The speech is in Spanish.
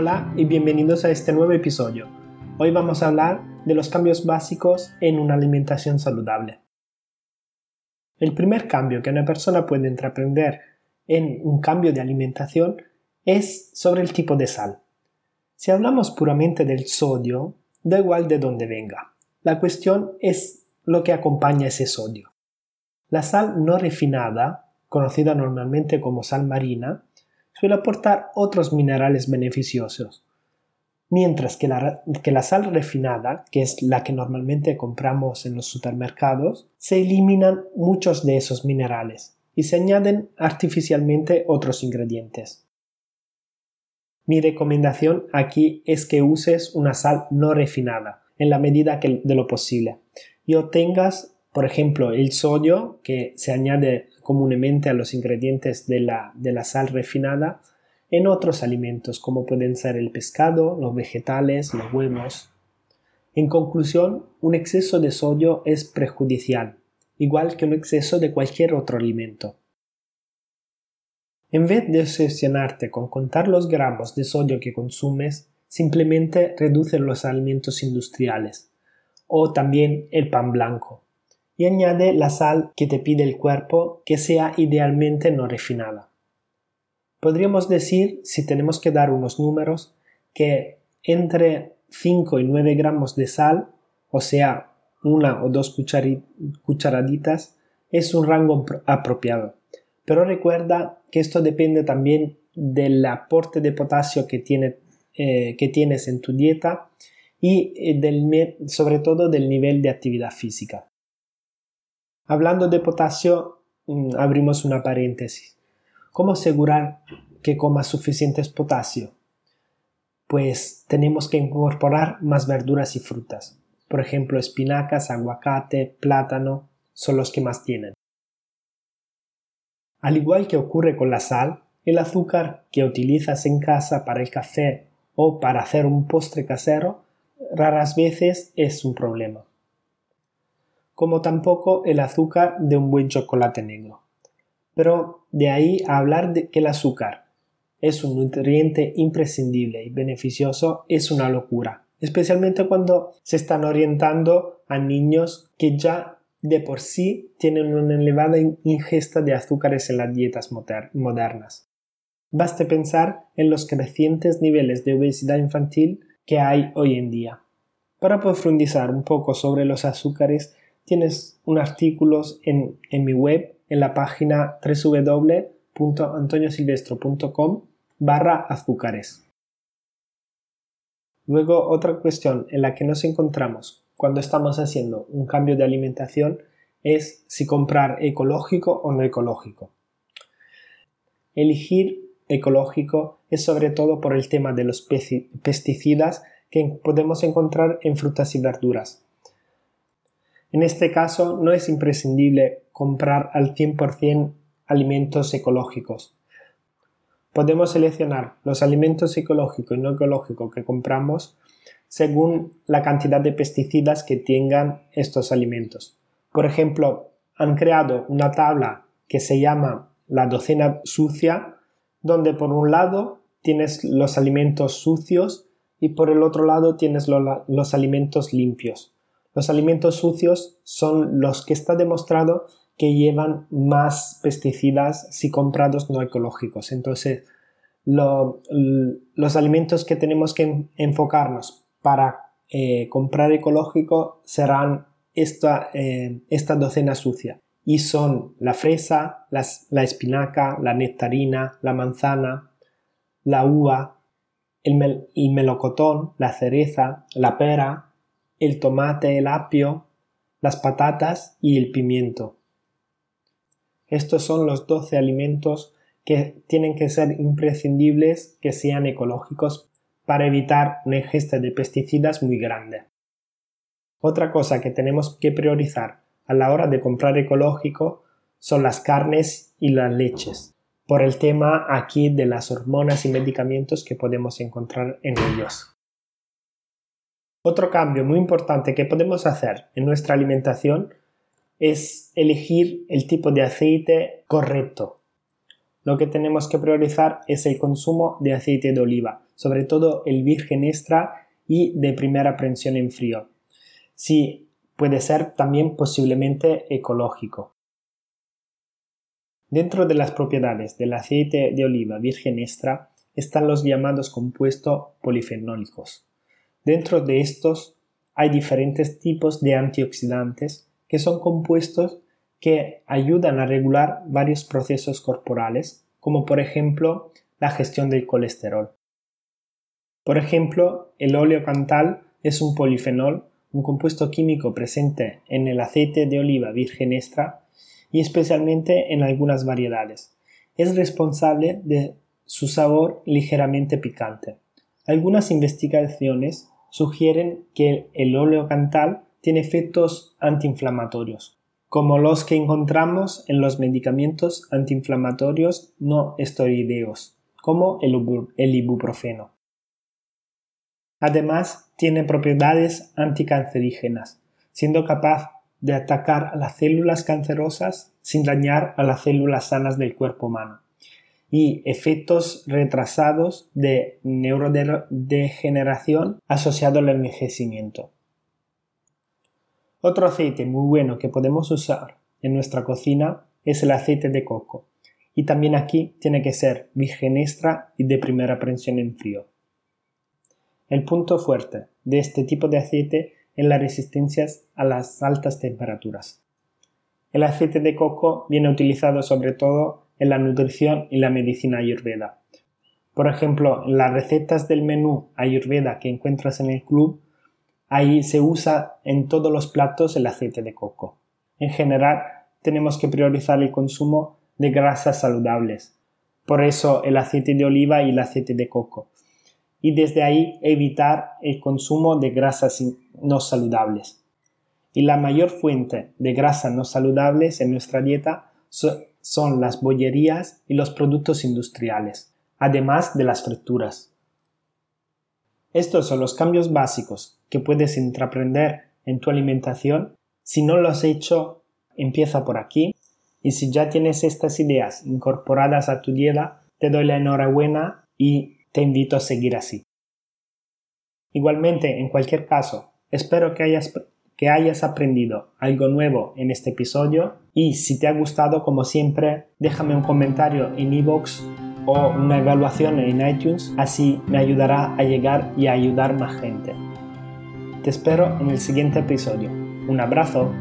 Hola y bienvenidos a este nuevo episodio. Hoy vamos a hablar de los cambios básicos en una alimentación saludable. El primer cambio que una persona puede entreprender en un cambio de alimentación es sobre el tipo de sal. Si hablamos puramente del sodio, da igual de dónde venga. La cuestión es lo que acompaña ese sodio. La sal no refinada, conocida normalmente como sal marina, suele aportar otros minerales beneficiosos, mientras que la, sal refinada, que es la que normalmente compramos en los supermercados, se eliminan muchos de esos minerales y se añaden artificialmente otros ingredientes. Mi recomendación aquí es que uses una sal no refinada, en la medida de lo posible, y obtengas, por ejemplo, el sodio, que se añade comúnmente a los ingredientes de la, de la sal refinada, en otros alimentos como pueden ser el pescado, los vegetales, los huevos. En conclusión, un exceso de sodio es perjudicial, igual que un exceso de cualquier otro alimento. En vez de obsesionarte con contar los gramos de sodio que consumes, simplemente reduce los alimentos industriales o también el pan blanco y añade la sal que te pide el cuerpo que sea idealmente no refinada. Podríamos decir, si tenemos que dar unos números, que entre 5 y 9 gramos de sal, o sea, una o dos cucharaditas, es un rango apropiado. Pero recuerda que esto depende también del aporte de potasio que, eh, que tienes en tu dieta y eh, sobre todo del nivel de actividad física. Hablando de potasio, mm, abrimos una paréntesis. ¿Cómo asegurar que comas suficientes potasio? Pues tenemos que incorporar más verduras y frutas. Por ejemplo, espinacas, aguacate, plátano son los que más tienen. Al igual que ocurre con la sal, el azúcar que utilizas en casa para el café o para hacer un postre casero raras veces es un problema. Como tampoco el azúcar de un buen chocolate negro. Pero de ahí a hablar de que el azúcar es un nutriente imprescindible y beneficioso es una locura, especialmente cuando se están orientando a niños que ya de por sí tienen una elevada ingesta de azúcares en las dietas modernas. Baste pensar en los crecientes niveles de obesidad infantil que hay hoy en día. Para profundizar un poco sobre los azúcares, tienes un artículo en, en mi web en la página www.antoniosilvestro.com barra azúcares. Luego, otra cuestión en la que nos encontramos cuando estamos haciendo un cambio de alimentación es si comprar ecológico o no ecológico. Elegir ecológico es sobre todo por el tema de los pesticidas que podemos encontrar en frutas y verduras. En este caso no es imprescindible comprar al 100% alimentos ecológicos. Podemos seleccionar los alimentos ecológicos y no ecológicos que compramos según la cantidad de pesticidas que tengan estos alimentos. Por ejemplo, han creado una tabla que se llama la docena sucia, donde por un lado tienes los alimentos sucios y por el otro lado tienes los alimentos limpios. Los alimentos sucios son los que está demostrado que llevan más pesticidas si comprados no ecológicos. Entonces, los alimentos que tenemos que enfocarnos para eh, comprar ecológico serán esta, eh, esta docena sucia y son la fresa, la espinaca, la nectarina, la manzana, la uva, el, el, melocotón, la cereza, la pera, el tomate, el apio, las patatas y el pimiento. Estos son los 12 alimentos que tienen que ser imprescindibles que sean ecológicos para evitar una ingesta de pesticidas muy grande. Otra cosa que tenemos que priorizar a la hora de comprar ecológico son las carnes y las leches, por el tema aquí de las hormonas y medicamentos que podemos encontrar en ellos. Otro cambio muy importante que podemos hacer en nuestra alimentación es elegir el tipo de aceite correcto. lo que tenemos que priorizar es el consumo de aceite de oliva, sobre todo el virgen extra y de primera prensión en frío. Si puede ser también posiblemente ecológico. Dentro de las propiedades del aceite de oliva virgen extra están los llamados compuestos polifenólicos. Dentro de estos hay diferentes tipos de antioxidantes que son compuestos que ayudan a regular varios procesos corporales, como por ejemplo la gestión del colesterol. Por ejemplo, el óleo cantal es un polifenol, un compuesto químico presente en el aceite de oliva virgen extra y especialmente en algunas variedades. Es responsable de su sabor ligeramente picante. Algunas investigaciones sugieren que el óleo cantal tiene efectos antiinflamatorios, como los que encontramos en los medicamentos antiinflamatorios no esteroideos, como el ibuprofeno. Además, tiene propiedades anticancerígenas, siendo capaz de atacar a las células cancerosas sin dañar a las células sanas del cuerpo humano y efectos retrasados de neurodegeneración asociado al envejecimiento. Otro aceite muy bueno que podemos usar en nuestra cocina es el aceite de coco y también aquí tiene que ser virgen extra y de primera prensión en frío. El punto fuerte de este tipo de aceite es la resistencia a las altas temperaturas. El aceite de coco viene utilizado sobre todo en la nutrición y la medicina ayurveda. Por ejemplo, en las recetas del menú ayurveda que encuentras en el club Ahí se usa en todos los platos el aceite de coco. En general, tenemos que priorizar el consumo de grasas saludables. Por eso el aceite de oliva y el aceite de coco. Y desde ahí evitar el consumo de grasas no saludables. Y la mayor fuente de grasas no saludables en nuestra dieta son las bollerías y los productos industriales, además de las frituras. Estos son los cambios básicos que puedes intraprender en tu alimentación. Si no lo has hecho, empieza por aquí. Y si ya tienes estas ideas incorporadas a tu dieta, te doy la enhorabuena y te invito a seguir así. Igualmente, en cualquier caso, espero que hayas, que hayas aprendido algo nuevo en este episodio y si te ha gustado, como siempre, déjame un comentario en iVoox o una evaluación en iTunes, así me ayudará a llegar y a ayudar más gente. Te espero en el siguiente episodio. Un abrazo.